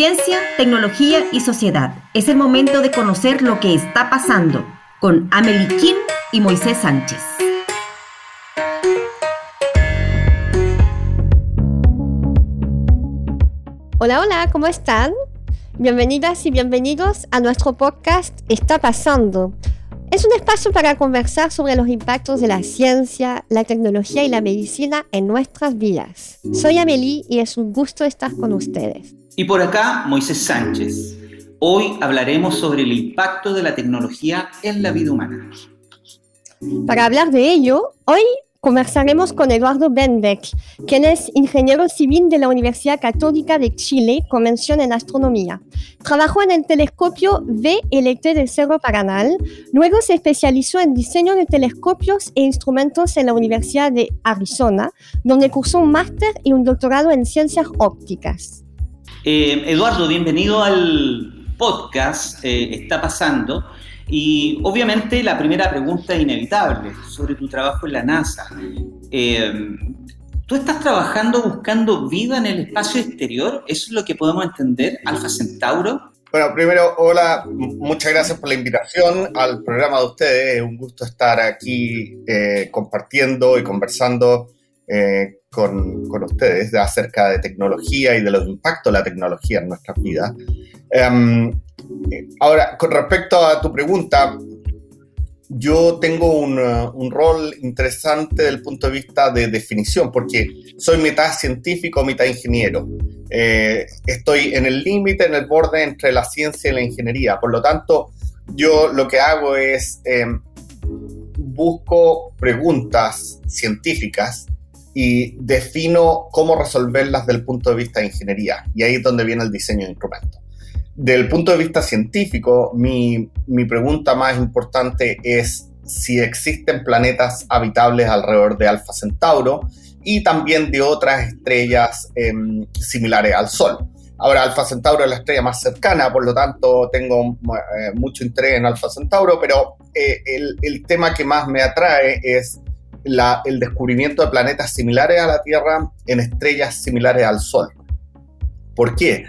Ciencia, tecnología y sociedad. Es el momento de conocer lo que está pasando con Amelie Kim y Moisés Sánchez. Hola, hola, ¿cómo están? Bienvenidas y bienvenidos a nuestro podcast Está pasando. Es un espacio para conversar sobre los impactos de la ciencia, la tecnología y la medicina en nuestras vidas. Soy Amelie y es un gusto estar con ustedes. Y por acá, Moisés Sánchez. Hoy hablaremos sobre el impacto de la tecnología en la vida humana. Para hablar de ello, hoy conversaremos con Eduardo Benbeck, quien es ingeniero civil de la Universidad Católica de Chile con mención en astronomía. Trabajó en el telescopio VLT de Cerro Paranal, luego se especializó en diseño de telescopios e instrumentos en la Universidad de Arizona, donde cursó un máster y un doctorado en ciencias ópticas. Eh, Eduardo, bienvenido al podcast eh, Está pasando. Y obviamente la primera pregunta inevitable sobre tu trabajo en la NASA. Eh, ¿Tú estás trabajando buscando vida en el espacio exterior? ¿Eso es lo que podemos entender, Alfa Centauro? Bueno, primero, hola, muchas gracias por la invitación al programa de ustedes. Es un gusto estar aquí compartiendo y conversando con, con, ustedes acerca de tecnología y de los impactos de la tecnología en nuestras vidas. Em, ahora, con respecto a tu pregunta, yo tengo un, rol interesante desde el punto de vista de definición, porque soy mitad científico, mitad ingeniero. Eh, estoy en el límite, en el borde entre la ciencia y la ingeniería. Por lo tanto, yo lo que hago es eh, busco preguntas científicas y defino cómo resolverlas desde el punto de vista de ingeniería. Y ahí es donde viene el diseño de instrumentos. Del punto de vista científico, mi, mi pregunta más importante es si existen planetas habitables alrededor de Alfa Centauro y también de otras estrellas em, similares al Sol. Ahora, Alfa Centauro es la estrella más cercana, por lo tanto tengo eh, mucho interés en Alfa Centauro, pero eh, el, el, tema que más me atrae es el descubrimiento de planetas similares a la Tierra en estrellas similares al Sol. ¿Por qué?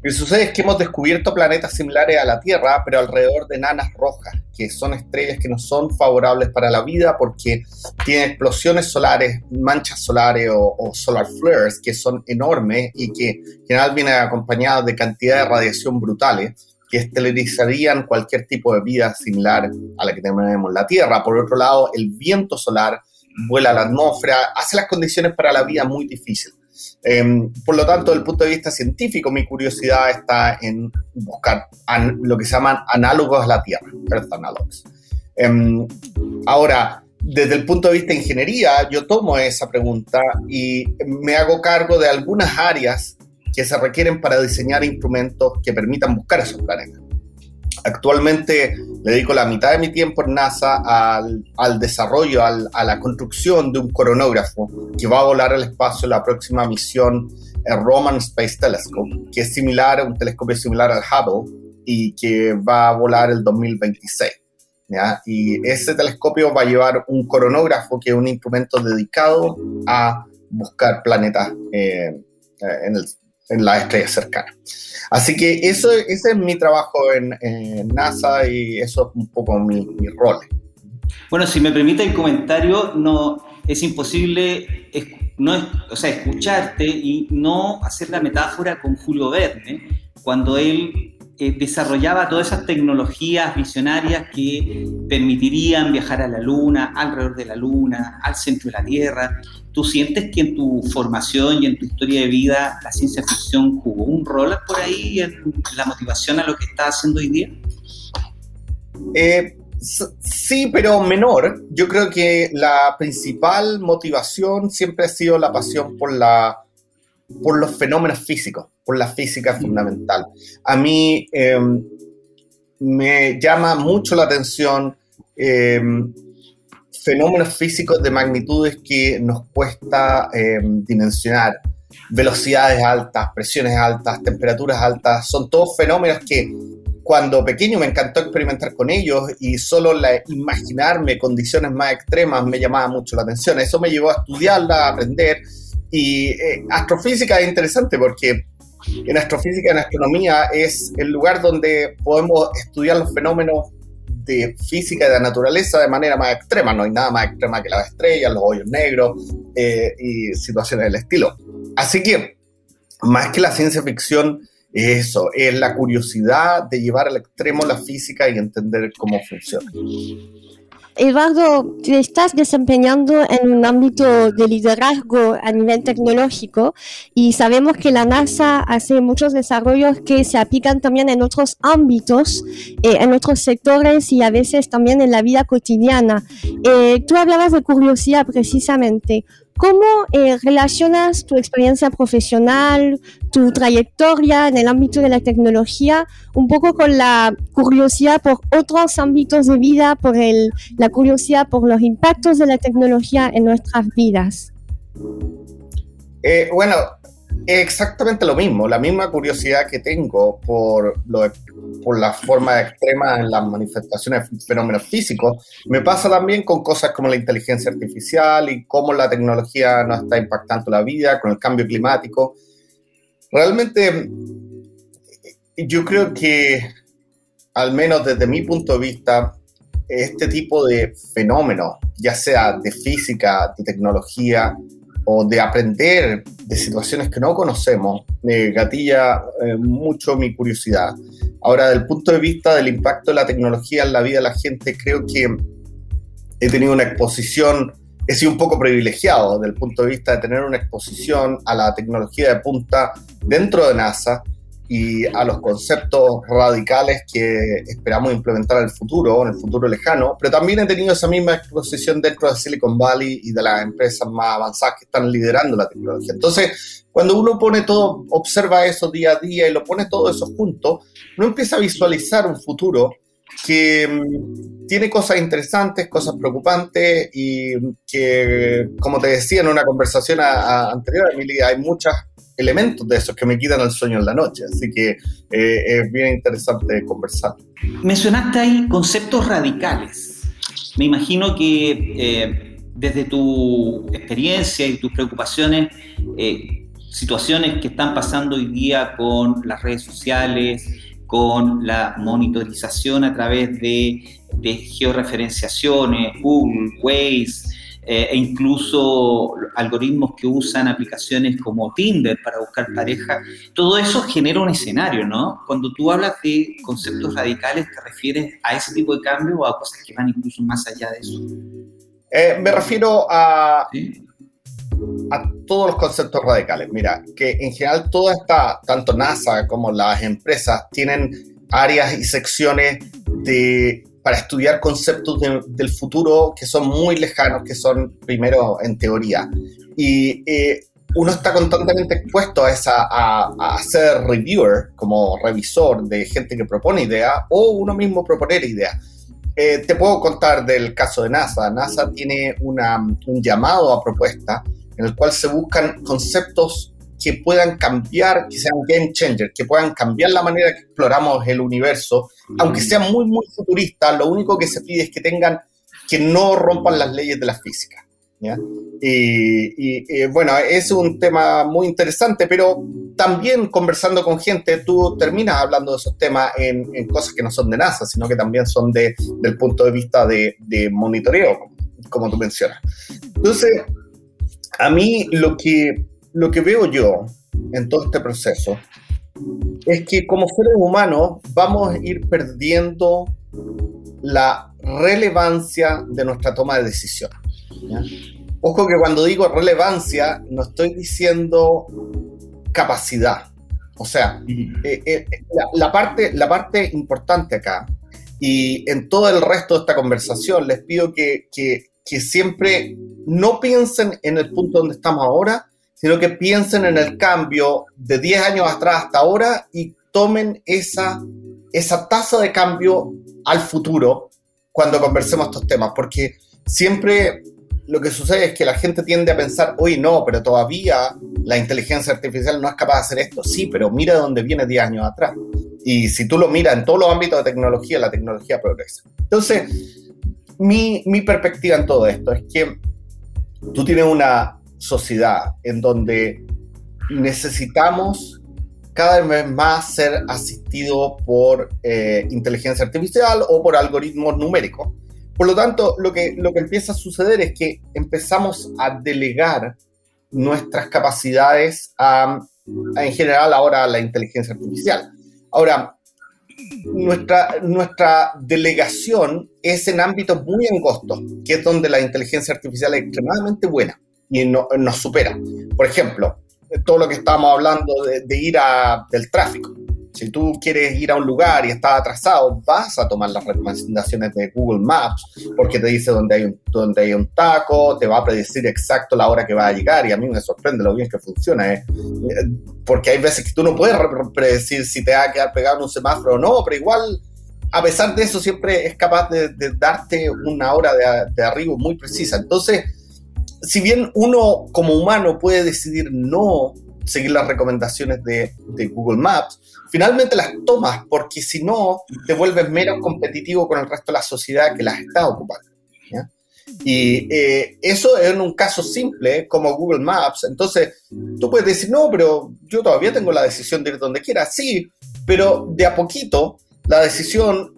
Lo que sucede es que hemos descubierto planetas similares a la Tierra, pero alrededor de enanas rojas, que son estrellas que no son favorables para la vida porque tienen explosiones solares, manchas solares o, solar flares que son enormes y que en general vienen acompañadas de cantidades de radiación brutales que esterilizarían cualquier tipo de vida similar a la que tenemos en la Tierra. Por otro lado, el viento solar vuela a la atmósfera, hace las condiciones para la vida muy difíciles. Em, por lo tanto, desde el punto de vista científico, mi curiosidad está en buscar lo que se llaman análogos a la Tierra, Earth Analogs. Em, ahora, desde el punto de vista de ingeniería, yo tomo esa pregunta y me hago cargo de algunas áreas que se requieren para diseñar instrumentos que permitan buscar esos planetas. Actualmente le dedico la mitad de mi tiempo en NASA al, desarrollo, al, a la construcción de un coronógrafo que va a volar al espacio en la próxima misión el Roman Space Telescope, que es similar, un telescopio similar al Hubble y que va a volar el 2026. ¿ya? Y ese telescopio va a llevar un coronógrafo, que es un instrumento dedicado a buscar planetas eh, en, el, en la estrella cercana. Así que eso, ese es mi trabajo en, NASA y eso es un poco mi, rol. Bueno, si me permite el comentario, no, es imposible no, o sea, escucharte y no hacer la metáfora con Julio Verne, cuando él eh, desarrollaba todas esas tecnologías visionarias que permitirían viajar a la Luna, alrededor de la Luna, al centro de la Tierra. ¿Tú sientes que en tu formación y en tu historia de vida la ciencia ficción jugó un rol por ahí en la motivación a lo que estás haciendo hoy día? Eh, sí, pero menor. Yo creo que la principal motivación siempre ha sido la pasión por, la, por los fenómenos físicos, por la física fundamental. A mí em, me llama mucho la atención em, fenómenos físicos de magnitudes que nos cuesta em, dimensionar. Velocidades altas, presiones altas, temperaturas altas, son todos fenómenos que cuando pequeño me encantó experimentar con ellos y solo la, imaginarme condiciones más extremas me llamaba mucho la atención. Eso me llevó a estudiarla, a aprender. Y eh, astrofísica es interesante porque en astrofísica en astronomía es el lugar donde podemos estudiar los fenómenos de física y de naturaleza de manera más extrema. No hay nada más extrema que las estrellas, los hoyos negros eh, y situaciones del estilo. Así que, más que la ciencia ficción, es eso, es la curiosidad de llevar al extremo la física y entender cómo funciona. Eduardo, te estás desempeñando en un ámbito de liderazgo a nivel tecnológico y sabemos que la NASA hace muchos desarrollos que se aplican también en otros ámbitos, eh, en otros sectores y a veces también en la vida cotidiana. Eh, tú hablabas de curiosidad precisamente. ¿Cómo eh, relacionas tu experiencia profesional, tu trayectoria en el ámbito de la tecnología, un poco con la curiosidad por otros ámbitos de vida, por el, la curiosidad por los impactos de la tecnología en nuestras vidas? Eh, bueno, exactamente lo mismo, la misma curiosidad que tengo por, lo, por la forma extrema en las manifestaciones de fenómenos físicos, me pasa también con cosas como la inteligencia artificial y cómo la tecnología nos está impactando la vida, con el cambio climático. Realmente, yo creo que, al menos desde mi punto de vista, este tipo de fenómenos, ya sea de física, de tecnología, o de aprender de situaciones que no conocemos, me gatilla eh, mucho mi curiosidad. Ahora, desde el punto de vista del impacto de la tecnología en la vida de la gente, creo que he tenido una exposición, he sido un poco privilegiado desde el punto de vista de tener una exposición a la tecnología de punta dentro de NASA, y a los conceptos radicales que esperamos implementar en el futuro, en el futuro lejano, pero también he tenido esa misma exposición dentro de Silicon Valley y de las empresas más avanzadas que están liderando la tecnología. Entonces, cuando uno pone todo, observa eso día a día y lo pone todo eso junto, uno empieza a visualizar un futuro que mm, tiene cosas interesantes, cosas preocupantes y que, como te decía en una conversación anterior, Emilia, hay muchas elementos de esos que me quitan el sueño en la noche. Así que eh, es bien interesante conversar. Mencionaste ahí conceptos radicales. Me imagino que eh, desde tu experiencia y tus preocupaciones, eh, situaciones que están pasando hoy día con las redes sociales, con la monitorización a través de, de georreferenciaciones, Google, Waze, eh, e incluso algoritmos que usan aplicaciones como Tinder para buscar pareja, todo eso genera un escenario, ¿no? Cuando tú hablas de conceptos radicales, ¿te refieres a ese tipo de cambio o a cosas que van incluso más allá de eso? Eh, me refiero a, a todos los conceptos radicales. Mira, que en general toda esta, tanto NASA como las empresas, tienen áreas y secciones de para estudiar conceptos del futuro que son muy lejanos, que son primero en teoría. Y eh, uno está constantemente expuesto a, esa, a, ser reviewer, como revisor de gente que propone ideas, o uno mismo proponer ideas. Eh, te puedo contar del caso de NASA. NASA tiene una, un llamado a propuesta en el cual se buscan conceptos que puedan cambiar, que sean game changer, que puedan cambiar la manera que exploramos el universo, aunque sean muy, muy futuristas, lo único que se pide es que tengan, que no rompan las leyes de la física. Y, bueno, es un tema muy interesante, pero también conversando con gente, tú terminas hablando de esos temas en, cosas que no son de NASA, sino que también son de, del punto de vista de, de monitoreo, como tú mencionas. Entonces, a mí lo que lo que veo yo en todo este proceso es que como seres humanos vamos a ir perdiendo la relevancia de nuestra toma de decisión. Ojo que cuando digo relevancia no estoy diciendo capacidad. O sea, eh, eh, la, parte, la parte importante acá y en todo el resto de esta conversación les pido que, que, que siempre no piensen en el punto donde estamos ahora, sino que piensen en el cambio de 10 años atrás hasta ahora y tomen esa, esa tasa de cambio al futuro cuando conversemos estos temas, porque siempre lo que sucede es que la gente tiende a pensar, hoy no, pero todavía la inteligencia artificial no es capaz de hacer esto. Sí, pero mira de dónde viene 10 años atrás. Y si tú lo miras en todos los ámbitos de tecnología, la tecnología progresa. Entonces, mi, mi perspectiva en todo esto es que tú tienes una, sociedad en donde necesitamos cada vez más ser asistido por eh, inteligencia artificial o por algoritmos numéricos. Por lo tanto, lo que, lo que empieza a suceder es que empezamos a delegar nuestras capacidades a, en general ahora a la inteligencia artificial. Ahora, nuestra, nuestra delegación es en ámbitos muy angostos, que es donde la inteligencia artificial es extremadamente buena y no, nos supera. Por ejemplo, todo lo que estábamos hablando de, ir a, del tráfico. Si tú quieres ir a un lugar y estás atrasado, vas a tomar las recomendaciones de Google Maps porque te dice dónde hay un, dónde hay un taco, te va a predecir exacto la hora que va a llegar y a mí me sorprende lo bien que funciona. ¿eh? Porque hay veces que tú no puedes predecir si te va a quedar pegado en un semáforo o no, pero igual a pesar de eso siempre es capaz de, darte una hora de, de arribo muy precisa. Entonces, si bien uno como humano puede decidir no seguir las recomendaciones de, Google Maps, finalmente las tomas porque si no te vuelves menos competitivo con el resto de la sociedad que las está ocupando. Y eh, eso en un caso simple como Google Maps. Entonces, tú puedes decir, no, pero yo todavía tengo la decisión de ir donde quiera. Sí, pero de a poquito la decisión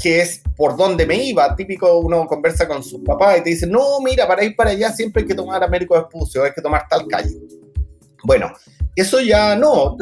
que es por dónde me iba. Típico uno conversa con su papá y te dice, no, mira, para ir para allá siempre hay que tomar Américo Vespucio, hay que tomar tal calle. Bueno, eso ya no,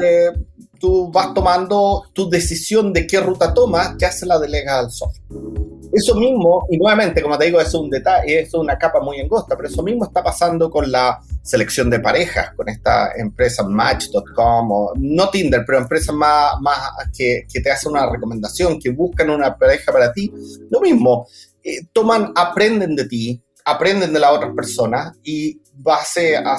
tú vas tomando tu decisión de qué ruta tomas, ya se la delegas al software. Eso mismo, y nuevamente, como te digo, es un detalle, es una capa muy angosta, pero eso mismo está pasando con la selección de parejas, con esta empresa Match.com, o no Tinder, pero empresas más, más que, que, te hacen una recomendación, que buscan una pareja para ti. Lo mismo, eh, toman, aprenden de ti, aprenden de las otras personas y base a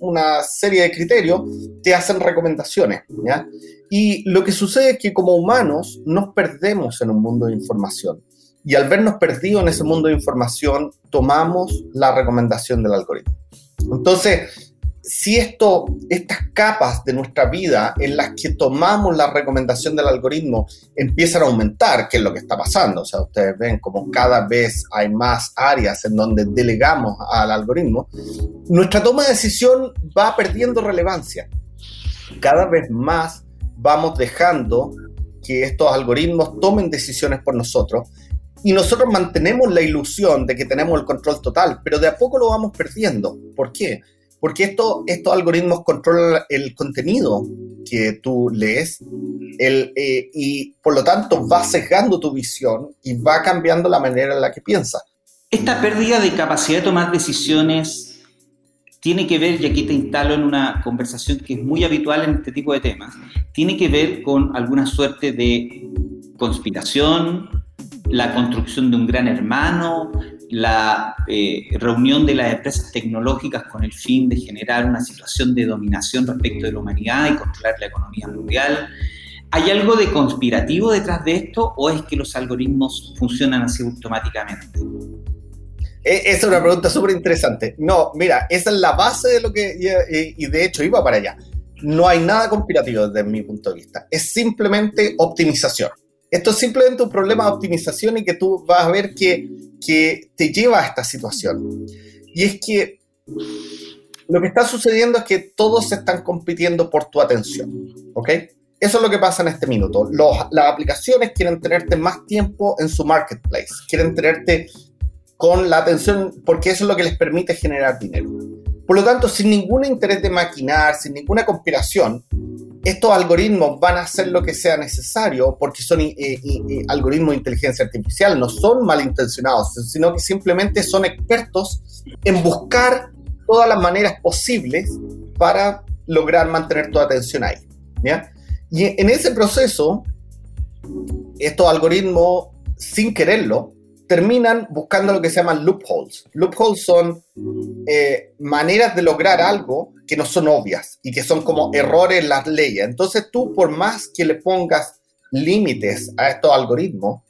una serie de criterios te hacen recomendaciones. ¿ya? Y lo que sucede es que como humanos nos perdemos en un mundo de información. Y al vernos perdidos en ese mundo de información, tomamos la recomendación del algoritmo. Entonces, si esto, estas capas de nuestra vida en las que tomamos la recomendación del algoritmo empiezan a aumentar, que es lo que está pasando, o sea, ustedes ven como cada vez hay más áreas en donde delegamos al algoritmo, nuestra toma de decisión va perdiendo relevancia. Cada vez más vamos dejando que estos algoritmos tomen decisiones por nosotros y nosotros mantenemos la ilusión de que tenemos el control total, pero de a poco lo vamos perdiendo. ¿Por qué? Porque esto, estos algoritmos controlan el contenido que tú lees el, eh, y por lo tanto va sesgando tu visión y va cambiando la manera en la que piensas. Esta pérdida de capacidad de tomar decisiones tiene que ver, y aquí te instalo en una conversación que es muy habitual en este tipo de temas, tiene que ver con alguna suerte de conspiración, la construcción de un gran hermano, la eh, reunión de las empresas tecnológicas con el fin de generar una situación de dominación respecto de la humanidad y controlar la economía mundial. ¿Hay algo de conspirativo detrás de esto o es que los algoritmos funcionan así automáticamente? E, esa es una pregunta súper interesante. No, mira, esa es la base de lo que, y de hecho iba para allá. No hay nada conspirativo desde mi punto de vista. Es simplemente optimización. Esto es simplemente un problema de optimización y que tú vas a ver que, que te lleva a esta situación. Y es que lo que está sucediendo es que todos están compitiendo por tu atención, ¿ok? Eso es lo que pasa en este minuto. las aplicaciones quieren tenerte más tiempo en su marketplace, quieren tenerte con la atención porque eso es lo que les permite generar dinero. Por lo tanto, sin ningún interés de maquinar, sin ninguna conspiración, estos algoritmos van a hacer lo que sea necesario porque son eh, eh, eh, algoritmos de inteligencia artificial, no son malintencionados, sino que simplemente son expertos en buscar todas las maneras posibles para lograr mantener tu atención ahí. Y en ese proceso, estos algoritmos, sin quererlo, terminan buscando lo que se llaman loopholes. Loopholes son eh, maneras de lograr algo que no son obvias y que son como errores en las leyes. Entonces tú, por más que le pongas límites a estos algoritmos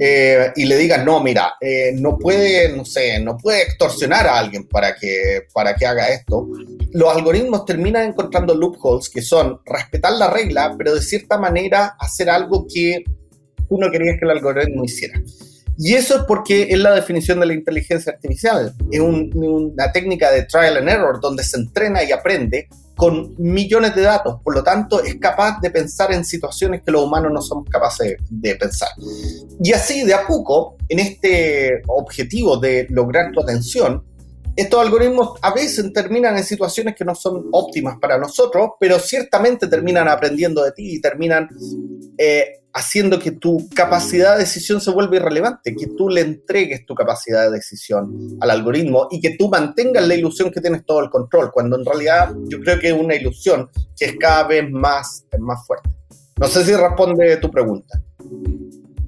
eh, y le digas, no, mira, eh, no puede, no sé, no puede extorsionar a alguien para que, para que haga esto, los algoritmos terminan encontrando loopholes que son respetar la regla, pero de cierta manera hacer algo que tú no querías que el algoritmo hiciera. Y eso es porque es la definición de la inteligencia artificial. Es una técnica de trial and error donde se entrena y aprende con millones de datos, por lo tanto es capaz de pensar en situaciones que los humanos no somos capaces de pensar. Y así, de a poco, en este objetivo de lograr tu atención, estos algoritmos a veces terminan en situaciones que no son óptimas para nosotros, pero ciertamente terminan aprendiendo de ti y terminan eh, haciendo que tu capacidad de decisión se vuelva irrelevante, que tú le entregues tu capacidad de decisión al algoritmo y que tú mantengas la ilusión que tienes todo el control, cuando en realidad yo creo que es una ilusión que es cada vez más, más fuerte. No sé si responde tu pregunta.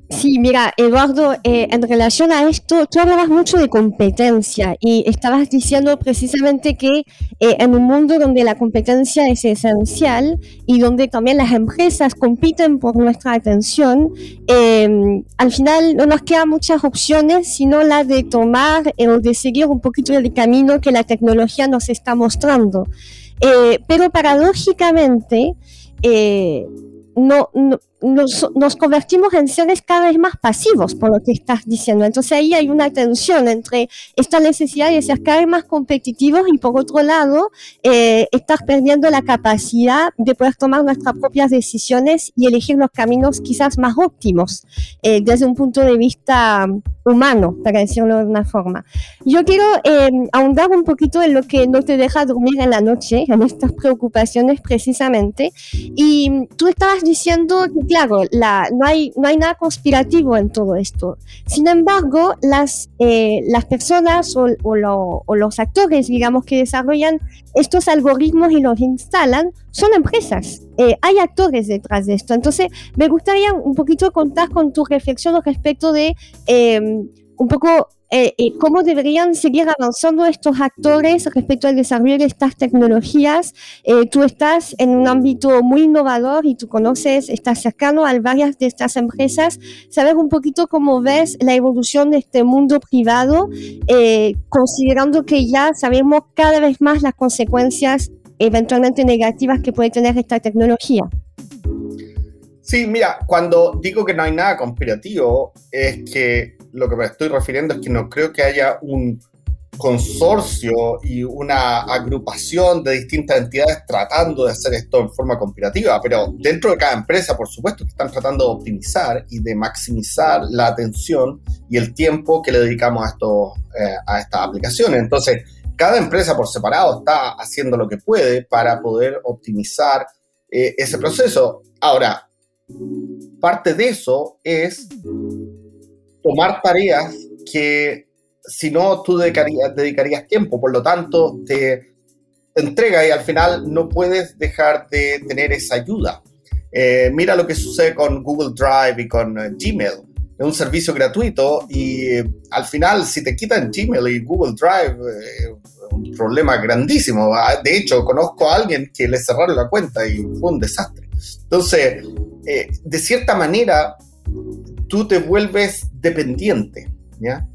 Sí, mira, Eduardo, eh, en relación a esto, tú hablabas mucho de competencia y estabas diciendo precisamente que eh, en un mundo donde la competencia es esencial y donde también las empresas compiten por nuestra atención, em, al final no nos quedan muchas opciones, sino la de tomar eh, o de seguir un poquito el camino que la tecnología nos está mostrando. pero paradójicamente, no, nos, convertimos en seres cada vez más pasivos, por lo que estás diciendo. Entonces ahí hay una tensión entre esta necesidad de ser cada vez más competitivos y por otro lado, eh, estar perdiendo la capacidad de poder tomar nuestras propias decisiones y elegir los caminos quizás más óptimos eh, desde un punto de vista humano, para decirlo de una forma. Yo quiero eh, ahondar un poquito en lo que no te deja dormir en la noche, en estas preocupaciones precisamente. Y tú estabas diciendo que, claro, la, no, hay, no hay nada conspirativo en todo esto. Sin embargo, las, eh, las personas o, o, los actores, digamos, que desarrollan estos algoritmos y los instalan, son empresas. Eh, hay actores detrás de esto. Entonces, me gustaría un poquito contar con tu reflexión respecto de em, un poco eh, eh, cómo deberían seguir avanzando estos actores respecto al desarrollo de estas tecnologías. Eh, tú estás en un ámbito muy innovador y tú conoces, estás cercano a varias de estas empresas. Saber un poquito cómo ves la evolución de este mundo privado, considerando que ya sabemos cada vez más las consecuencias eventualmente negativas que puede tener esta tecnología. Sí, mira, cuando digo que no hay nada conspirativo, es que lo que me estoy refiriendo es que no creo que haya un consorcio y una agrupación de distintas entidades tratando de hacer esto en forma conspirativa, pero dentro de cada empresa, por supuesto, están tratando de optimizar y de maximizar la atención y el tiempo que le dedicamos a, estos, eh, a estas aplicaciones. Entonces, cada empresa por separado está haciendo lo que puede para poder optimizar eh, ese proceso. Ahora, parte de eso es tomar tareas que si no tú dedicarías, tiempo, por lo tanto te, entrega y al final no puedes dejar de tener esa ayuda. Eh, mira lo que sucede con Google Drive y con eh, Gmail. Es un servicio gratuito y eh, al final si te quitan Gmail y Google Drive, un problema grandísimo. Ah, de hecho, conozco a alguien que le cerraron la cuenta y fue un desastre. Entonces, de cierta manera, tú te vuelves dependiente, ¿ya?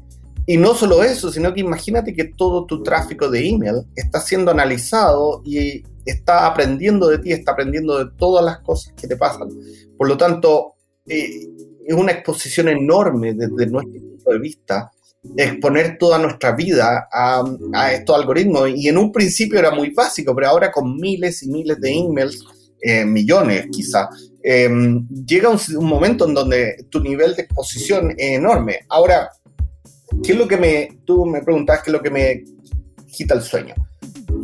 Y no solo eso, sino que imagínate que todo tu tráfico de email está siendo analizado y está aprendiendo de ti, está aprendiendo de todas las cosas que te pasan. Por lo tanto, eh, es una exposición enorme desde nuestro punto de vista exponer toda nuestra vida a, a, estos algoritmos. Y en un principio era muy básico, pero ahora con miles y miles de emails, eh, millones quizá, Em, llega un, momento en donde tu nivel de exposición es enorme. Ahora, ¿qué es lo que me, tú me preguntas, qué es lo que me quita el sueño?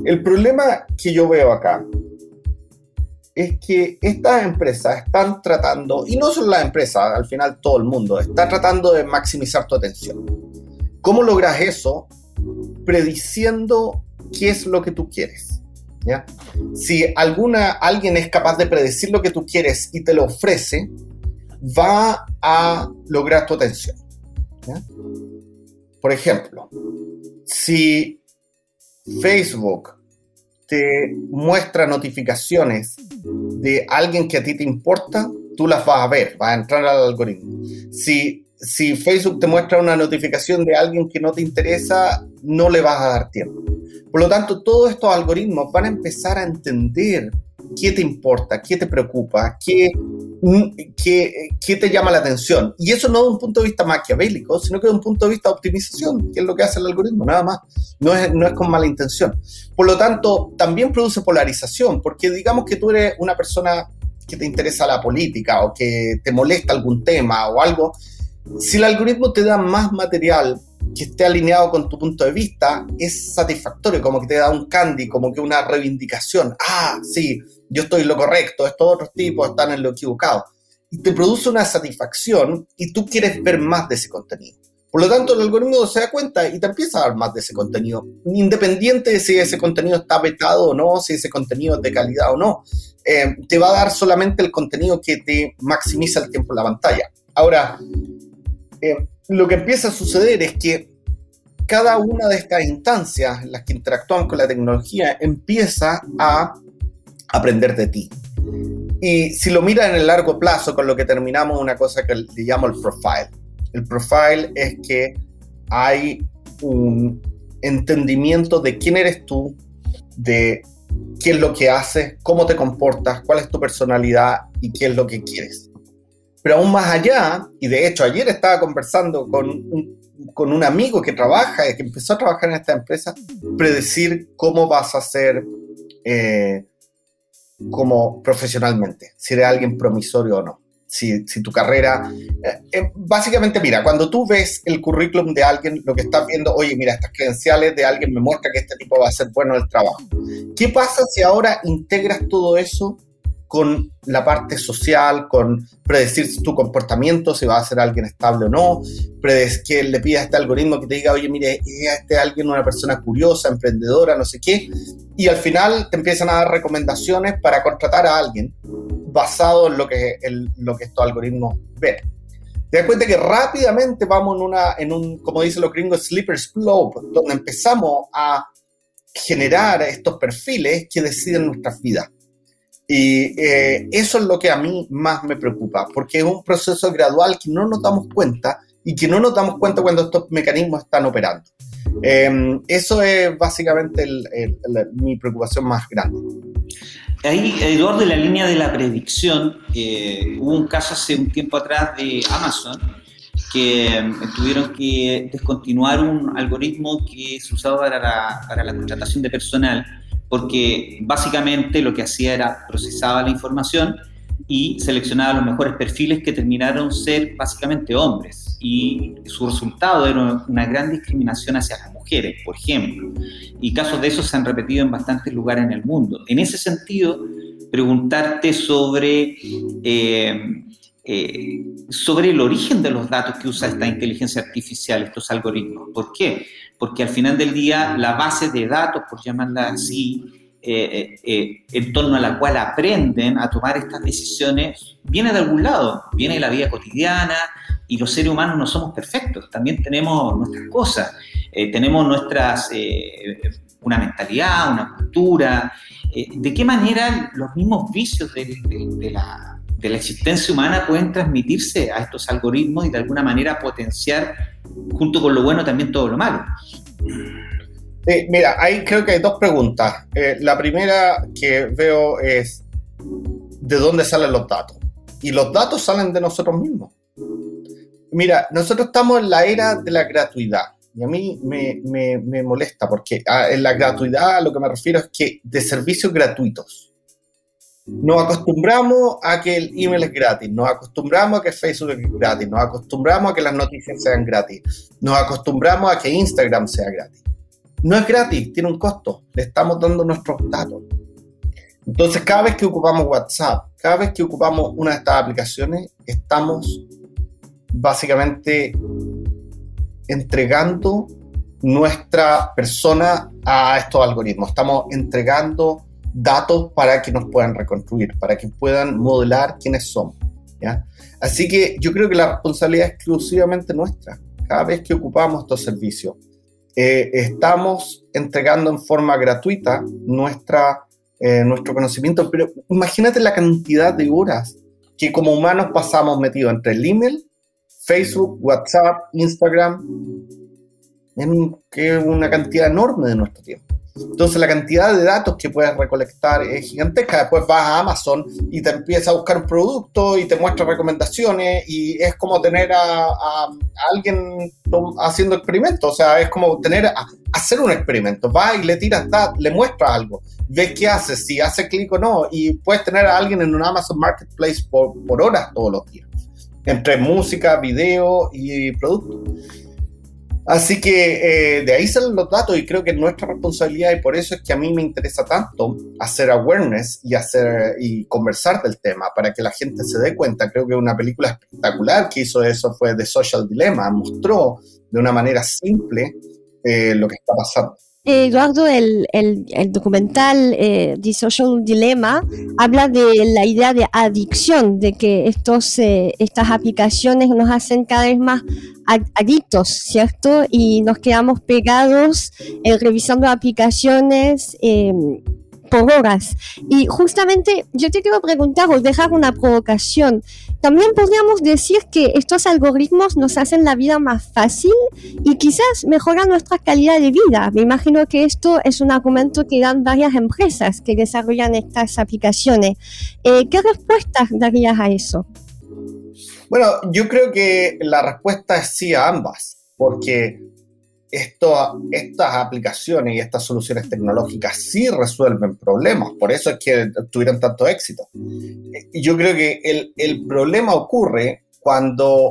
El problema que yo veo acá es que estas empresas están tratando, y no solo las empresas, al final todo el mundo, está tratando de maximizar tu atención. ¿Cómo logras eso? Prediciendo qué es lo que tú quieres. Si alguna, alguien es capaz de predecir lo que tú quieres y te lo ofrece, va a lograr tu atención. Por ejemplo, si Facebook te muestra notificaciones de alguien que a ti te importa, tú las vas a ver, vas a entrar al algoritmo. Si, si Facebook te muestra una notificación de alguien que no te interesa, no le vas a dar tiempo. Por lo tanto, todos estos algoritmos van a empezar a entender qué te importa, qué te preocupa, qué, ¿qué, ¿qué, te llama la atención? Y eso no de un punto de vista maquiavélico, sino que de un punto de vista de optimización, que es lo que hace el algoritmo, nada más. No es, no es con mala intención. Por lo tanto, también produce polarización, porque digamos que tú eres una persona que te interesa la política o que te molesta algún tema o algo, si el algoritmo te da más material que esté alineado con tu punto de vista, es satisfactorio, como que te da un candy, como que una reivindicación. Ah, sí, yo estoy en lo correcto, estos otros tipos están en lo equivocado. Y te produce una satisfacción y tú quieres ver más de ese contenido. Por lo tanto, el algoritmo se da cuenta y te empieza a dar más de ese contenido, independiente de si ese contenido está vetado o no, si ese contenido es de calidad o no. Eh, te va a dar solamente el contenido que te maximiza el tiempo en la pantalla. Ahora, eh, lo que empieza a suceder es que cada una de estas instancias las que interactúan con la tecnología empieza a aprender de ti. Y si lo mira en el largo plazo, con lo que terminamos una cosa que le llamo el profile. El profile es que hay un entendimiento de quién eres tú, de qué es lo que haces, cómo te comportas, cuál es tu personalidad y qué es lo que quieres. Pero aún más allá, y de hecho ayer estaba conversando con un, con un amigo que trabaja, que empezó a trabajar en esta empresa, predecir cómo vas a ser eh, como profesionalmente, si eres alguien promisorio o no. Si, si tu carrera... Eh, eh, básicamente, mira, cuando tú ves el currículum de alguien, lo que estás viendo, oye, mira, estas credenciales de alguien me muestra que este tipo va a ser bueno en el trabajo. ¿Qué pasa si ahora integras todo eso con la parte social, con predecir tu comportamiento, si va a ser alguien estable o no, predecir que le pida a este algoritmo que te diga, oye, mire, este alguien una persona curiosa, emprendedora, no sé qué, y al final te empiezan a dar recomendaciones para contratar a alguien basado en lo que, el, lo que estos algoritmos ven. Te das cuenta que rápidamente vamos en, una, en un, como dicen los gringos, slipper slope, donde empezamos a generar estos perfiles que deciden nuestras vidas. Y eh, eso es lo que a mí más me preocupa, porque es un proceso gradual que no nos damos cuenta y que no nos damos cuenta cuando estos mecanismos están operando. Em, eso es básicamente mi preocupación más grande. Ahí, Eduardo, de la línea de la predicción, eh, hubo un caso hace un tiempo atrás de Amazon que em, tuvieron que descontinuar un algoritmo que se usaba para para la contratación de personal porque básicamente lo que hacía era procesaba la información y seleccionaba los mejores perfiles que terminaron ser básicamente hombres. Y su resultado era una gran discriminación hacia las mujeres, por ejemplo. Y casos de eso se han repetido en bastantes lugares en el mundo. En ese sentido, preguntarte sobre, eh, eh, sobre el origen de los datos que usa esta inteligencia artificial, estos algoritmos. ¿Por qué? porque al final del día la base de datos, por llamarla así, eh, eh, en torno a la cual aprenden a tomar estas decisiones, viene de algún lado, viene de la vida cotidiana y los seres humanos no somos perfectos, también tenemos nuestras cosas, tenemos nuestras, una mentalidad, una cultura, de qué manera los mismos vicios de la de la existencia humana pueden transmitirse a estos algoritmos y de alguna manera potenciar, junto con lo bueno, también todo lo malo. mira, ahí creo que hay dos preguntas. Eh, la primera que veo es, ¿de dónde salen los datos? Y los datos salen de nosotros mismos. Mira, nosotros estamos en la era de la gratuidad. Y a mí me, me, me molesta porque ah, en la gratuidad a lo que me refiero es que de servicios gratuitos nos acostumbramos a que el email es gratis, nos acostumbramos a que Facebook es gratis, nos acostumbramos a que las noticias sean gratis, nos acostumbramos a que Instagram sea gratis. No es gratis, tiene un costo, le estamos dando nuestros datos. Entonces, cada vez que ocupamos WhatsApp, cada vez que ocupamos una de estas aplicaciones, estamos básicamente entregando nuestra persona a estos algoritmos. Estamos entregando datos para que nos puedan reconstruir, para que puedan modelar quiénes somos. ¿ya? Así que yo creo que la responsabilidad es exclusivamente nuestra. Cada vez que ocupamos estos servicios, eh, estamos entregando en forma gratuita nuestra, eh, nuestro conocimiento, pero imagínate la cantidad de horas que como humanos pasamos metidos entre el email, Facebook, WhatsApp, Instagram, en que una cantidad enorme de nuestro tiempo. Entonces la cantidad de datos que puedes recolectar es gigantesca. Después vas a Amazon y te empieza a buscar un producto y te muestra recomendaciones y es como tener a, alguien haciendo experimentos. O sea, es como tener a, hacer un experimento. Vas y le tiras, le muestras algo, ves qué hace, si hace clic o no y puedes tener a alguien en un Amazon Marketplace por, horas todos los días entre música, video y producto. Así que eh, de ahí salen los datos y creo que es nuestra responsabilidad y por eso es que a mí me interesa tanto hacer awareness y hacer y conversar del tema para que la gente se dé cuenta. Creo que una película espectacular que hizo eso fue The Social Dilemma, mostró de una manera simple eh, lo que está pasando. Eduardo, el, el, documental eh, The Social Dilemma habla de la idea de adicción, de que estos, eh, estas aplicaciones nos hacen cada vez más adictos, ¿cierto? Y nos quedamos pegados eh, revisando aplicaciones por horas. Y justamente yo te quiero preguntar o dejar una provocación. También podríamos decir que estos algoritmos nos hacen la vida más fácil y quizás mejoran nuestra calidad de vida. Me imagino que esto es un argumento que dan varias empresas que desarrollan estas aplicaciones. Eh, ¿Qué respuestas darías a eso? Bueno, yo creo que la respuesta es sí a ambas, porque esto, estas aplicaciones y estas soluciones tecnológicas sí resuelven problemas, por eso es que tuvieron tanto éxito. Yo creo que el, el problema ocurre cuando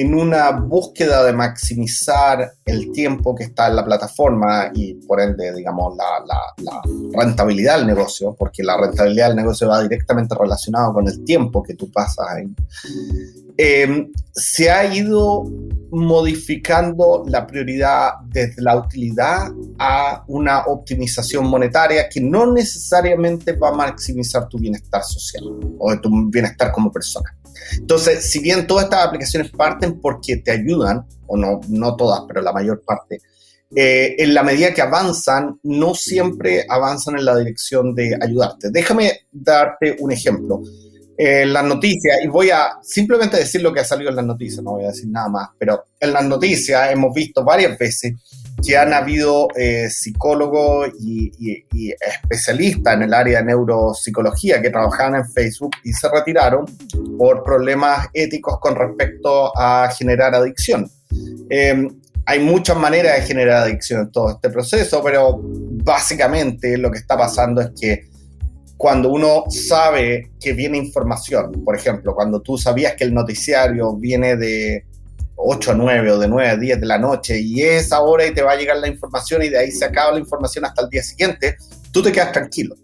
en una búsqueda de maximizar el tiempo que está en la plataforma y por ende, digamos, la, la, rentabilidad del negocio, porque la rentabilidad del negocio va directamente relacionado con el tiempo que tú pasas ahí, eh, se ha ido modificando la prioridad desde la utilidad a una optimización monetaria que no necesariamente va a maximizar tu bienestar social o tu bienestar como persona. Entonces, si bien todas estas aplicaciones parten porque te ayudan, o no, no todas, pero la mayor parte, eh, en la medida que avanzan, no siempre avanzan en la dirección de ayudarte. Déjame darte un ejemplo. En las noticias, y voy a simplemente decir lo que ha salido en las noticias, no voy a decir nada más, pero en las noticias hemos visto varias veces que han habido eh, psicólogos y, especialistas en el área de neuropsicología que trabajaban en Facebook y se retiraron por problemas éticos con respecto a generar adicción. Em, hay muchas maneras de generar adicción en todo este proceso, pero básicamente lo que está pasando es que cuando uno sabe que viene información, por ejemplo, cuando tú sabías que el noticiario viene de 8 a 9 o de 9 a 10 de la noche y es ahora y te va a llegar la información y de ahí se acaba la información hasta el día siguiente, tú te quedas tranquilo.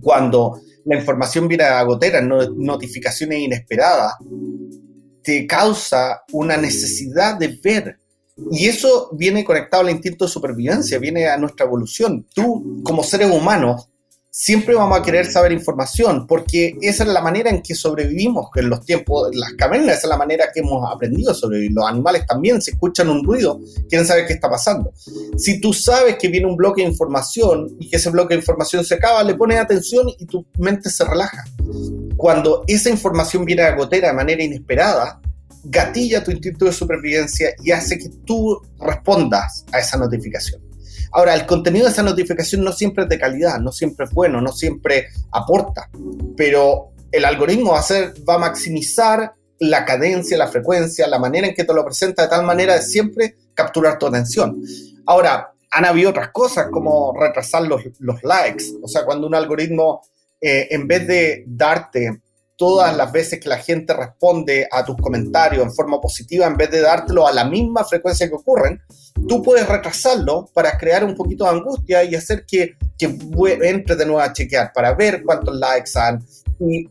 Cuando la información viene a gotera, notificaciones inesperadas, te causa una necesidad de ver. Y eso viene conectado al instinto de supervivencia, viene a nuestra evolución. Tú, como seres humanos, siempre vamos a querer saber información, porque esa es la manera en que sobrevivimos en los tiempos, las cavernas, esa es la manera que hemos aprendido a sobrevivir. Los animales también, si escuchan un ruido, quieren saber qué está pasando. Si tú sabes que viene un bloque de información y que ese bloque de información se acaba, le pones atención y tu mente se relaja. Cuando esa información viene a gotera de manera inesperada, gatilla tu instinto de supervivencia y hace que tú respondas a esa notificación. Ahora, el contenido de esa notificación no siempre es de calidad, no siempre es bueno, no siempre aporta, pero el algoritmo va a, maximizar la cadencia, la frecuencia, la manera en que te lo presenta de tal manera de siempre capturar tu atención. Ahora, han habido otras cosas como retrasar los, los likes, o sea, cuando un algoritmo, eh, en vez de darte todas las veces que la gente responde a tus comentarios en forma positiva, en vez de dártelo a la misma frecuencia que ocurren, tú puedes retrasarlo para crear un poquito de angustia y hacer que, que entre de nuevo a chequear para ver cuántos likes han. Y,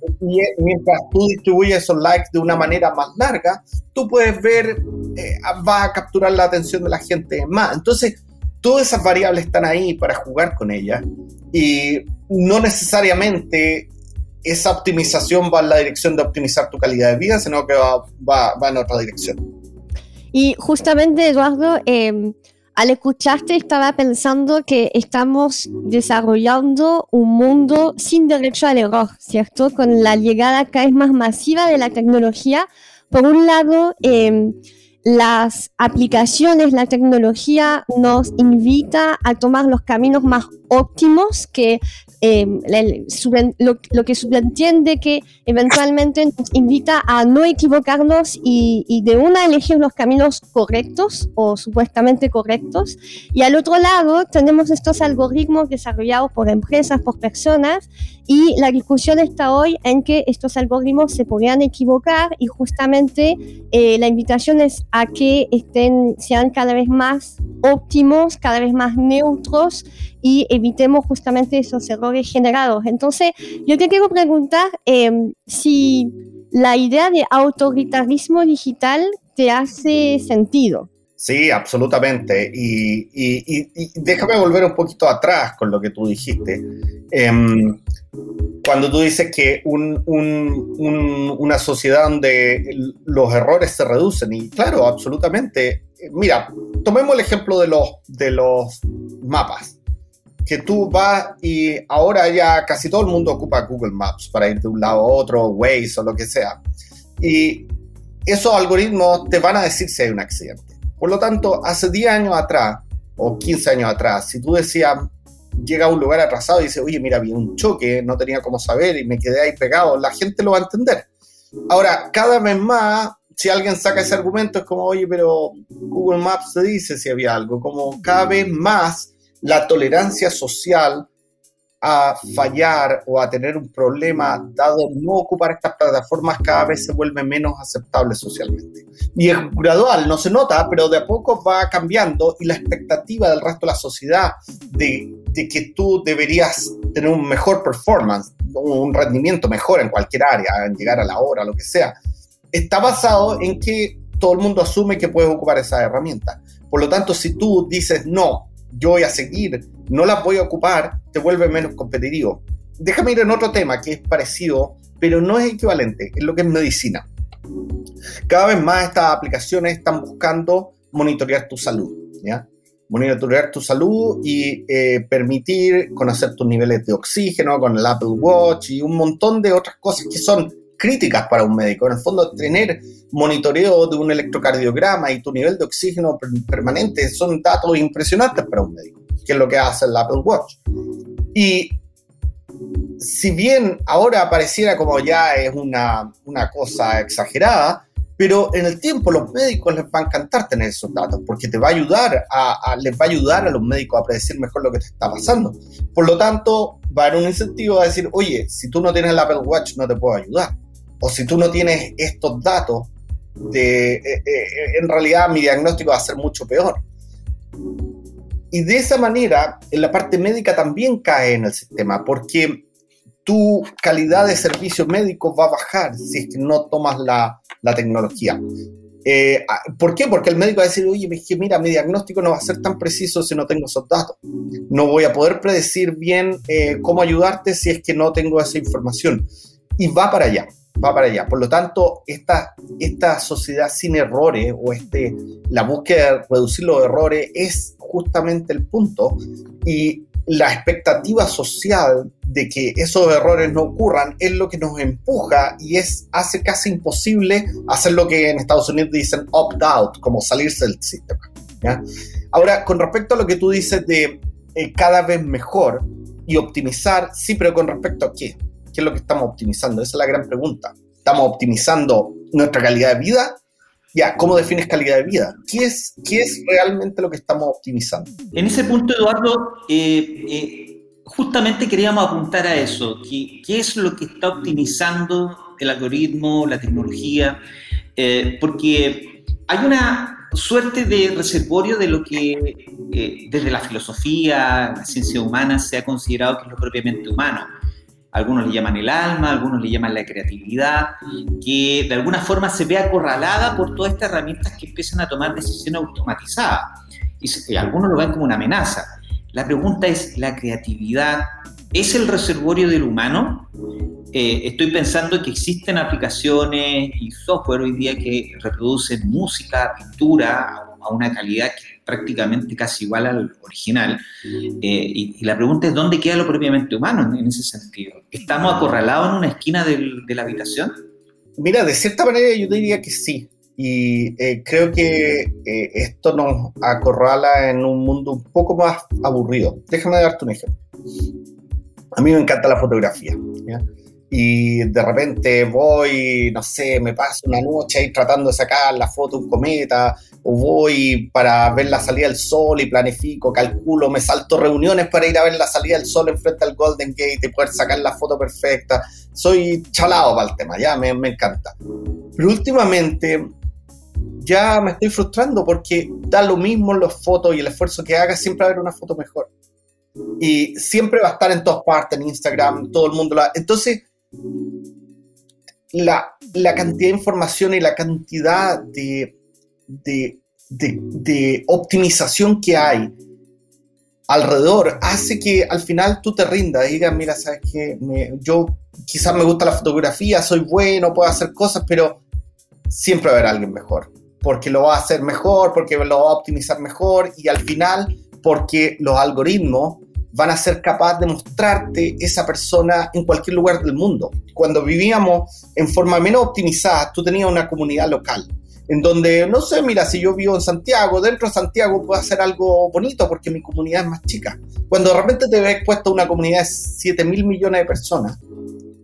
mientras tú distribuyes esos likes de una manera más larga, tú puedes ver, eh, va a capturar la atención de la gente más. Entonces, todas esas variables están ahí para jugar con ellas y no necesariamente esa optimización va en la dirección de optimizar tu calidad de vida, sino que va, va, en otra dirección. Y justamente, Eduardo, em, al escucharte estaba pensando que estamos desarrollando un mundo sin derecho al error, ¿cierto? Con la llegada cada vez más masiva de la tecnología. Por un lado, eh, las aplicaciones, la tecnología nos invita a tomar los caminos más óptimos que Em, lo, que subentiende que eventualmente nos invita a no equivocarnos y, de una elegir los caminos correctos o supuestamente correctos. Y al otro lado tenemos estos algoritmos desarrollados por empresas, por personas, y la discusión está hoy en que estos algoritmos se podrían equivocar y justamente eh, la invitación es a que estén, sean cada vez más óptimos, cada vez más neutros y evitemos justamente esos errores generados. Entonces, yo te quiero preguntar em, si la idea de autoritarismo digital te hace sentido. Sí, absolutamente. Y, déjame volver un poquito atrás con lo que tú dijiste. Em, cuando tú dices que una sociedad donde los errores se reducen, y claro, absolutamente. Mira, tomemos el ejemplo de los, de los mapas que tú vas y ahora ya casi todo el mundo ocupa Google Maps para ir de un lado a otro, Waze o lo que sea. Y esos algoritmos te van a decir si hay un accidente. Por lo tanto, hace 10 años atrás o 15 años atrás, si tú decías, llega a un lugar atrasado y dice, oye, mira, vi un choque, no tenía cómo saber y me quedé ahí pegado, la gente lo va a entender. Ahora, cada vez más, si alguien saca ese argumento, es como, oye, pero Google Maps te dice si había algo, como cada vez más la tolerancia social a fallar o a tener un problema, dado no ocupar estas plataformas, cada vez se vuelve menos aceptable socialmente. Y es gradual, no se nota, pero de a poco va cambiando y la expectativa del resto de la sociedad de, de que tú deberías tener un mejor performance, un rendimiento mejor en cualquier área, en llegar a la hora, lo que sea, está basado en que todo el mundo asume que puedes ocupar esa herramienta. Por lo tanto, si tú dices no, yo voy a seguir, no las voy a ocupar, te vuelve menos competitivo. Déjame ir en otro tema que es parecido, pero no es equivalente, es lo que es medicina. Cada vez más estas aplicaciones están buscando monitorear tu salud, ¿ya? Monitorear tu salud y eh, permitir conocer tus niveles de oxígeno con el Apple Watch y un montón de otras cosas que son críticas para un médico. En el fondo, tener monitoreo de un electrocardiograma y tu nivel de oxígeno permanente son datos impresionantes para un médico, que es lo que hace el Apple Watch. Y si bien ahora pareciera como ya es una, una cosa exagerada, pero en el tiempo los médicos les va a encantar tener esos datos porque te va a ayudar a, les va a ayudar a los médicos a predecir mejor lo que te está pasando. Por lo tanto, va a haber un incentivo a decir, oye, si tú no tienes el Apple Watch no te puedo ayudar o si tú no tienes estos datos, de, eh, eh, en realidad mi diagnóstico va a ser mucho peor. Y de esa manera, en la parte médica también cae en el sistema, porque tu calidad de servicios médicos va a bajar si es que no tomas la, la tecnología. Eh, ah, ¿Por qué? Porque el médico va a decir, oye, mira, mi diagnóstico no va a ser tan preciso si no tengo esos datos. No voy a poder predecir bien cómo ayudarte si es que no tengo esa información. Y va para allá va para allá. Por lo tanto, esta, esta sociedad sin errores o este, la búsqueda de reducir los errores es justamente el punto. Y la expectativa social de que esos errores no ocurran es lo que nos empuja y es, hace casi imposible hacer lo que en Estados Unidos dicen opt-out, como salirse del sistema. Ahora, con respecto a lo que tú dices de eh, cada vez mejor y optimizar, sí, pero con respecto a qué? ¿Qué es lo que estamos optimizando? Esa es la gran pregunta. ¿Estamos optimizando nuestra calidad de vida? ¿Cómo defines calidad de vida? ¿Qué es, realmente lo que estamos optimizando? En ese punto, Eduardo, eh, eh, justamente queríamos apuntar a eso. ¿Qué, ¿Qué, es lo que está optimizando el algoritmo, la tecnología? Eh, porque hay una suerte de reservorio de lo que desde la filosofía, la ciencia humana se ha considerado que es lo propiamente humano algunos le llaman el alma, algunos le llaman la creatividad, que de alguna forma se ve acorralada por todas estas herramientas que empiezan a tomar decisiones automatizadas. Y, algunos lo ven como una amenaza. La pregunta es, ¿la creatividad es el reservorio del humano? Eh, estoy pensando que existen aplicaciones y software hoy día que reproducen música, pintura a una calidad prácticamente casi igual al original. Eh, y, la pregunta es, ¿dónde queda lo propiamente humano en, ese sentido? ¿Estamos acorralados en una esquina de la habitación? Mira, de cierta manera yo diría que sí. Y eh, creo que eh, esto nos acorrala en un mundo un poco más aburrido. Déjame darte un ejemplo. A mí me encanta la fotografía. Y de repente voy, no sé, me paso una noche ahí tratando de sacar la foto de un cometa, o voy para ver la salida del sol y planifico, calculo, me salto reuniones para ir a ver la salida del sol enfrente al Golden Gate y poder sacar la foto perfecta. Soy chalado para el tema, ya me, me encanta. Pero últimamente ya me estoy frustrando porque da lo mismo las fotos y el esfuerzo que haga, siempre va a haber una foto mejor. Y siempre va a estar en todas partes, en Instagram, todo el mundo la... Entonces, la, la cantidad de información y la cantidad de, de, de, optimización que hay alrededor hace que al final tú te rindas y digas, mira, sabes que yo quizás me gusta la fotografía, soy bueno, puedo hacer cosas, pero siempre va a haber alguien mejor porque lo va a hacer mejor, porque lo va a optimizar mejor y al final porque los algoritmos van a ser capaces de mostrarte esa persona en cualquier lugar del mundo. Cuando vivíamos en forma menos optimizada, tú tenías una comunidad local, en donde, no sé, mira, si yo vivo en Santiago, dentro de Santiago puedo hacer algo bonito porque mi comunidad es más chica. Cuando de repente te ves puesto una comunidad de 7 mil millones de personas,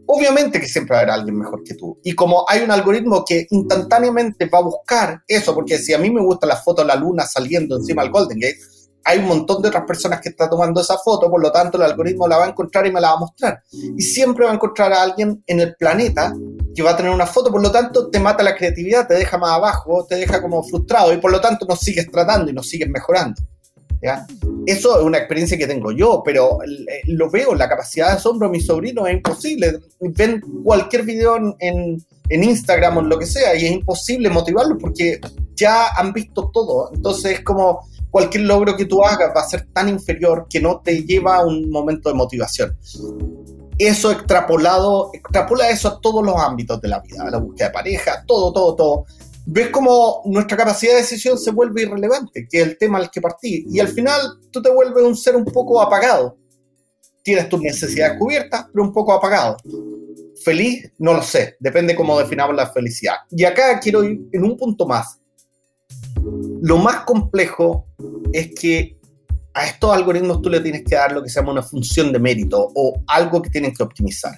obviamente que siempre va a haber alguien mejor que tú. Y como hay un algoritmo que instantáneamente va a buscar eso, porque si a mí me gusta la foto de la luna saliendo encima del Golden Gate, hay un montón de otras personas que están tomando esa foto, por lo tanto el algoritmo la va a encontrar y me la va a mostrar. Y siempre va a encontrar a alguien en el planeta que va a tener una foto, por lo tanto te mata la creatividad, te deja más abajo, te deja como frustrado y por lo tanto no sigues tratando y no sigues mejorando. Eso es una experiencia que tengo yo, pero eh, lo veo, la capacidad de asombro de mis sobrinos es imposible. Ven cualquier video en, en Instagram o en lo que sea y es imposible motivarlos porque ya han visto todo. Entonces es como cualquier logro que tú hagas va a ser tan inferior que no te lleva a un momento de motivación. Eso extrapolado, extrapola eso a todos los ámbitos de la vida, la búsqueda de pareja, todo, todo, todo ves como nuestra capacidad de decisión se vuelve irrelevante, que es el tema al que partí. Y al final tú te vuelves un ser un poco apagado. Tienes tus necesidades cubiertas, pero un poco apagado. Feliz, no lo sé, depende cómo definamos la felicidad. Y acá quiero ir en un punto más. Lo más complejo es que a estos algoritmos tú le tienes que dar lo que se llama una función de mérito o algo que tienen que optimizar.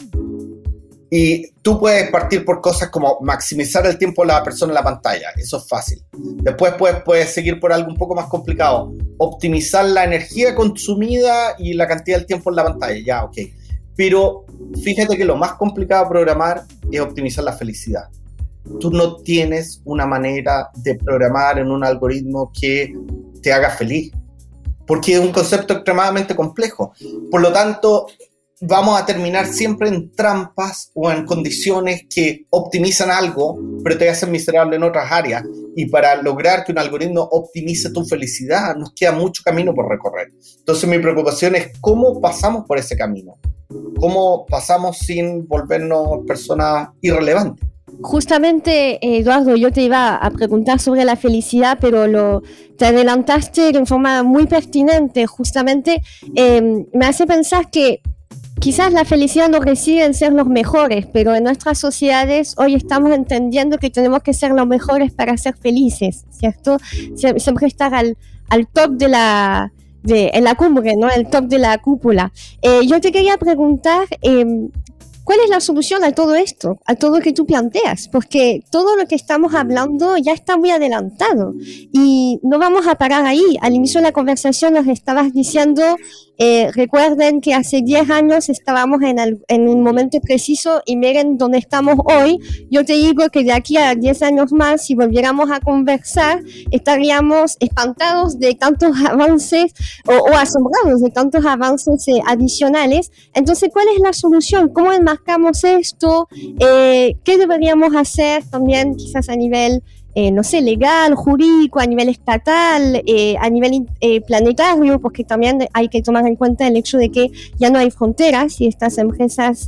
Y tú puedes partir por cosas como maximizar el tiempo de la persona en la pantalla, eso es fácil. Después puedes, puedes seguir por algo un poco más complicado, optimizar la energía consumida y la cantidad del tiempo en la pantalla, ya, ok. Pero fíjate que lo más complicado de programar es optimizar la felicidad. Tú no tienes una manera de programar en un algoritmo que te haga feliz, porque es un concepto extremadamente complejo. Por lo tanto, vamos a terminar siempre en trampas o en condiciones que optimizan algo, pero te hacen miserable en otras áreas. Y para lograr que un algoritmo optimice tu felicidad, nos queda mucho camino por recorrer. Entonces mi preocupación es cómo pasamos por ese camino, cómo pasamos sin volvernos personas irrelevantes. Justamente, Eduardo, yo te iba a preguntar sobre la felicidad, pero lo, te adelantaste de forma muy pertinente. Justamente eh, me hace pensar que Quizás la felicidad no reside en ser los mejores, pero en nuestras sociedades hoy estamos entendiendo que tenemos que ser los mejores para ser felices, ¿cierto? Siempre estar al, top de la, de, en la cumbre, ¿no? El top de la cúpula. Eh, yo te quería preguntar, eh, ¿Cuál es la solución a todo esto, a todo lo que tú planteas? Porque todo lo que estamos hablando ya está muy adelantado y no vamos a parar ahí. Al inicio de la conversación nos estabas diciendo, eh, recuerden que hace 10 años estábamos en, un momento preciso y miren dónde estamos hoy. Yo te digo que de aquí a 10 años más, si volviéramos a conversar, estaríamos espantados de tantos avances o, asombrados de tantos avances eh, adicionales. Entonces, ¿cuál es la solución? ¿Cómo el marcamos esto? Eh, ¿Qué deberíamos hacer también quizás a nivel, eh, no sé, legal, jurídico, a nivel estatal, eh, a nivel planetario? Porque también hay que tomar en cuenta el hecho de que ya no hay fronteras y estas empresas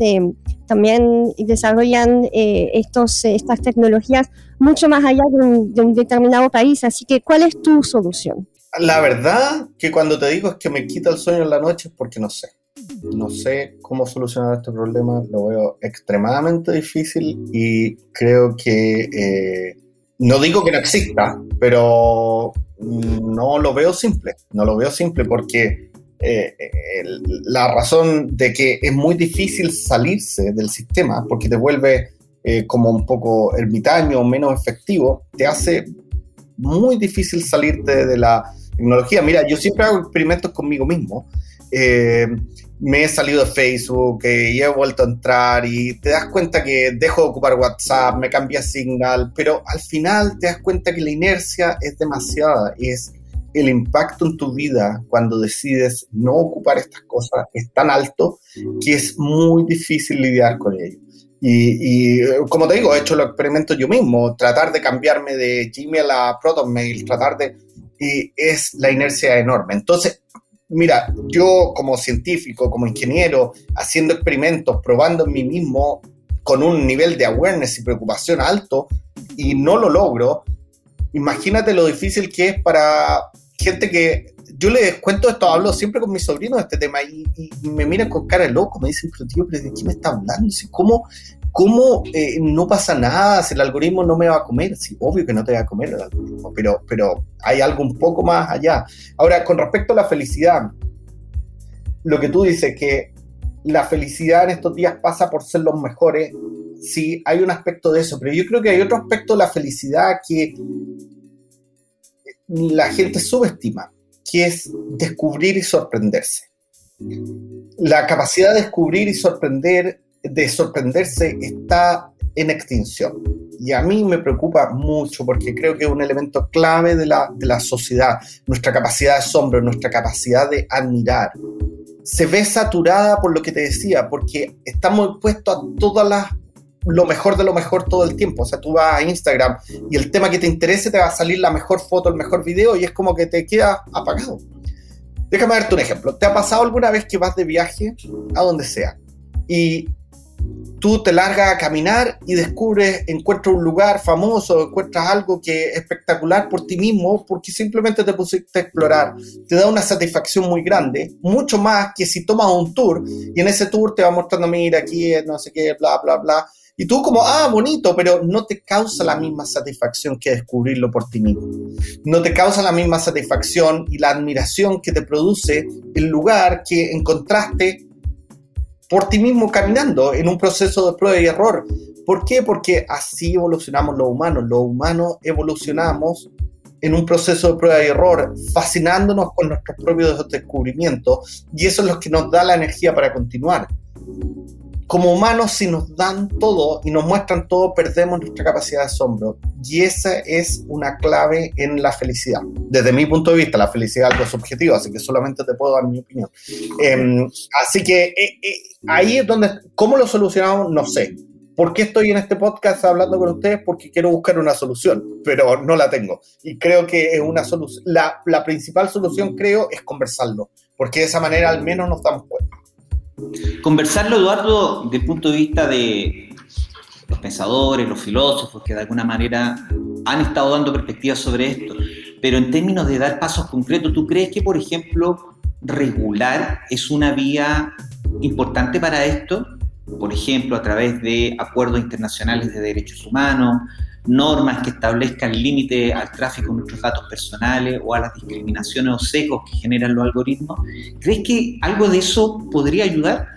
también desarrollan estos, estas tecnologías mucho más allá de un, de un determinado país. Así que, ¿cuál es tu solución? La verdad que cuando te digo es que me quita el sueño en la noche es porque no sé no sé cómo solucionar este problema, lo veo extremadamente difícil y creo que eh, no digo que no exista, pero no lo veo simple, no lo veo simple porque eh, la razón de que es muy difícil salirse del sistema, porque te vuelve eh, como un poco ermitaño, menos efectivo, te hace muy difícil salirte de la tecnología. Mira, yo siempre hago experimentos conmigo mismo. Eh, me he salido de Facebook eh, y he vuelto a entrar y te das cuenta que dejo de ocupar WhatsApp, me cambia Signal, pero al final te das cuenta que la inercia es demasiada, es el impacto en tu vida cuando decides no ocupar estas cosas es tan alto que es muy difícil lidiar con ello. Y, como te digo, he hecho los experimentos yo mismo, tratar de cambiarme de Gmail a ProtonMail, tratar de... Y es la inercia enorme. Entonces, mira, yo como científico, como ingeniero, haciendo experimentos, probando en mí mismo con un nivel de awareness y preocupación alto y no lo logro, imagínate lo difícil que es para gente que yo les cuento esto, hablo siempre con mis sobrinos de este tema y, me miran con cara de loco, me dicen, pero tío, ¿pero ¿de qué me está hablando? ¿Cómo, cómo eh, no pasa nada si el algoritmo no me va a comer? Sí, obvio que no te va a comer el algoritmo, pero, pero hay algo un poco más allá. Ahora, con respecto a la felicidad, lo que tú dices, que la felicidad en estos días pasa por ser los mejores, sí, hay un aspecto de eso, pero yo creo que hay otro aspecto de la felicidad que la gente subestima que es descubrir y sorprenderse. La capacidad de descubrir y sorprender, de sorprenderse está en extinción. Y a mí me preocupa mucho porque creo que es un elemento clave de la, de la sociedad, nuestra capacidad de asombro, nuestra capacidad de admirar. Se ve saturada por lo que te decía, porque estamos expuestos a todas las lo mejor de lo mejor todo el tiempo. O sea, tú vas a Instagram y el tema que te interese te va a salir la mejor foto, el mejor video y es como que te queda apagado. Déjame darte un ejemplo. ¿Te ha pasado alguna vez que vas de viaje a donde sea y tú te largas a caminar y descubres, encuentras un lugar famoso, encuentras algo que es espectacular por ti mismo porque simplemente te pusiste a explorar? Te da una satisfacción muy grande, mucho más que si tomas un tour y en ese tour te va mostrando, mira, aquí no sé qué, bla, bla, bla y tú como, ah, bonito, pero no te causa la misma satisfacción que descubrirlo por ti mismo. No te causa la misma satisfacción y la admiración que te produce el lugar que encontraste por ti mismo caminando en un proceso de prueba y error. ¿Por qué? Porque así evolucionamos los humanos. Los humanos evolucionamos en un proceso de prueba y error, fascinándonos con nuestros propios descubrimientos y eso es lo que nos da la energía para continuar como humanos, si nos dan todo y nos muestran todo, perdemos nuestra capacidad de asombro. Y esa es una clave en la felicidad. Desde mi punto de vista, la felicidad es algo subjetivo, así que solamente te puedo dar mi opinión. Em, así que eh, eh, ahí es donde, ¿cómo lo solucionamos? No sé. ¿Por qué estoy en este podcast hablando con ustedes? Porque quiero buscar una solución, pero no la tengo. Y creo que es una solución. La, la principal solución, creo, es conversarlo, porque de esa manera al menos nos damos cuenta. Conversarlo, Eduardo, desde el punto de vista de los pensadores, los filósofos, que de alguna manera han estado dando perspectivas sobre esto, pero en términos de dar pasos concretos, ¿tú crees que, por ejemplo, regular es una vía importante para esto? Por ejemplo, a través de acuerdos internacionales de derechos humanos, normas que establezcan límite al tráfico de nuestros datos personales o a las discriminaciones o secos que generan los algoritmos. ¿Crees que algo de eso podría ayudar?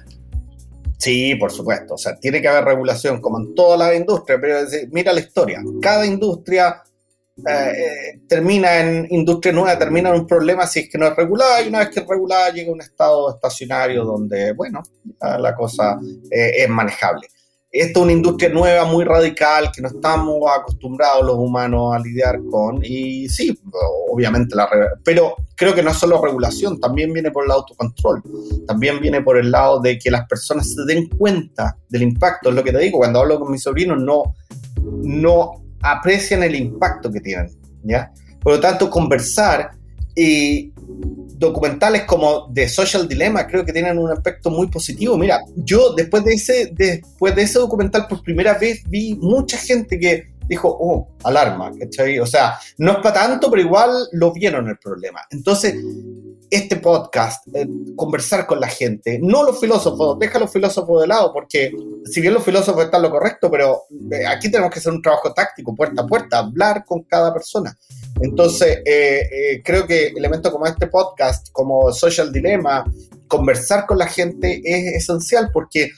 Sí, por supuesto. O sea, tiene que haber regulación como en todas las industrias, pero mira la historia. Cada industria eh, eh, termina en industria nueva, termina en un problema si es que no es regulada y una vez que es regulada llega a un estado estacionario donde, bueno, la cosa eh, es manejable. Esta es una industria nueva, muy radical, que no estamos acostumbrados los humanos a lidiar con. Y sí, obviamente, la pero creo que no es solo regulación, también viene por el autocontrol. También viene por el lado de que las personas se den cuenta del impacto. Es lo que te digo, cuando hablo con mis sobrinos, no, no aprecian el impacto que tienen. ¿ya? Por lo tanto, conversar y documentales como The Social Dilemma creo que tienen un aspecto muy positivo. Mira, yo después de ese, después de ese documental por primera vez vi mucha gente que dijo, oh, alarma, ¿cachai? O sea, no es para tanto, pero igual lo vieron el problema. Entonces, este podcast, eh, conversar con la gente, no los filósofos, deja a los filósofos de lado, porque si bien los filósofos están lo correcto, pero eh, aquí tenemos que hacer un trabajo táctico, puerta a puerta, hablar con cada persona. Entonces, eh, creo que elementos como este podcast, como Social Dilemma, conversar con la gente es esencial porque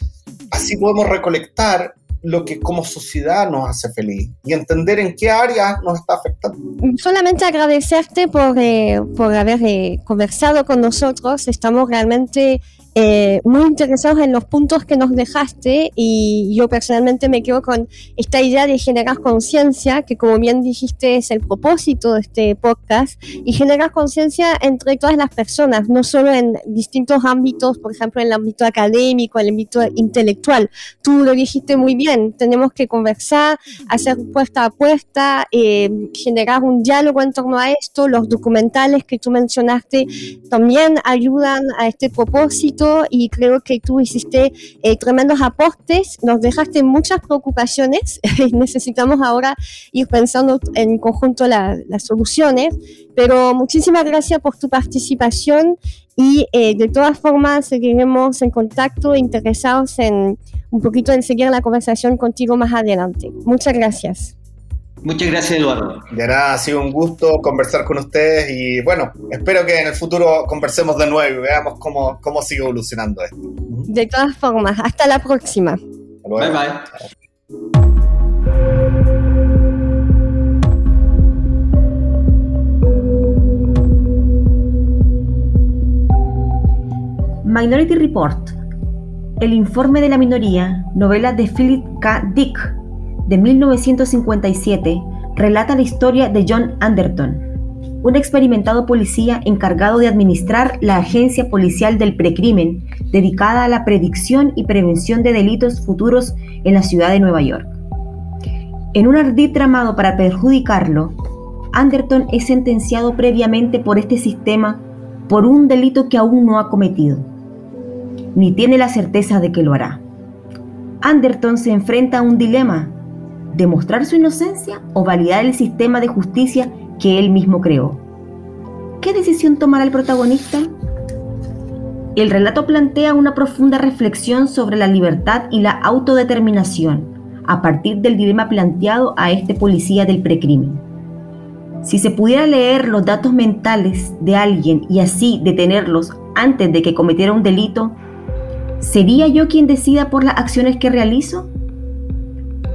así podemos recolectar lo que como sociedad nos hace feliz y entender en qué área nos está afectando. Solamente agradecerte por, eh, por haber eh, conversado con nosotros. Estamos realmente eh, muy interesados en los puntos que nos dejaste y yo personalmente me quedo con esta idea de generar conciencia, que como bien dijiste es el propósito de este podcast, y generar conciencia entre todas las personas, no solo en distintos ámbitos, por ejemplo en el ámbito académico, en el ámbito intelectual. Tú lo dijiste muy bien, tenemos que conversar, hacer puesta a puesta, eh, generar un diálogo en torno a esto, los documentales que tú mencionaste también ayudan a este propósito y creo que tú hiciste eh, tremendos aportes, nos dejaste muchas preocupaciones, necesitamos ahora ir pensando en conjunto las soluciones, pero muchísimas gracias por tu participación y eh, de todas formas seguiremos en contacto, interesados en un poquito en seguir la conversación contigo más adelante. Muchas gracias. Muchas gracias, Eduardo. De nada, ha sido un gusto conversar con ustedes y bueno, espero que en el futuro conversemos de nuevo y veamos cómo, cómo sigue evolucionando esto. De todas formas, hasta la próxima. Bye bye. Minority Report, el informe de la minoría, novela de Philip K. Dick, de 1957 relata la historia de John Anderton, un experimentado policía encargado de administrar la agencia policial del precrimen, dedicada a la predicción y prevención de delitos futuros en la ciudad de Nueva York. En un ardid tramado para perjudicarlo, Anderton es sentenciado previamente por este sistema por un delito que aún no ha cometido, ni tiene la certeza de que lo hará. Anderton se enfrenta a un dilema demostrar su inocencia o validar el sistema de justicia que él mismo creó. ¿Qué decisión tomará el protagonista? El relato plantea una profunda reflexión sobre la libertad y la autodeterminación a partir del dilema planteado a este policía del precrimen. Si se pudiera leer los datos mentales de alguien y así detenerlos antes de que cometiera un delito, ¿sería yo quien decida por las acciones que realizo?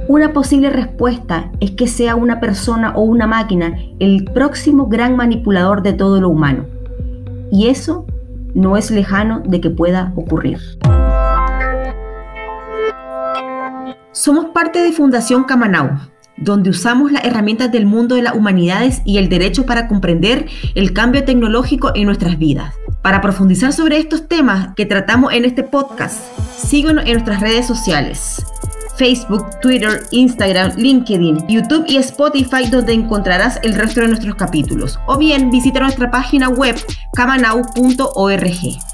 Una posible respuesta es que sea una persona o una máquina el próximo gran manipulador de todo lo humano. Y eso no es lejano de que pueda ocurrir. Somos parte de Fundación Camanau, donde usamos las herramientas del mundo de las humanidades y el derecho para comprender el cambio tecnológico en nuestras vidas. Para profundizar sobre estos temas que tratamos en este podcast, síguenos en nuestras redes sociales. Facebook, Twitter, Instagram, LinkedIn, YouTube y Spotify donde encontrarás el resto de nuestros capítulos. O bien visita nuestra página web camanau.org.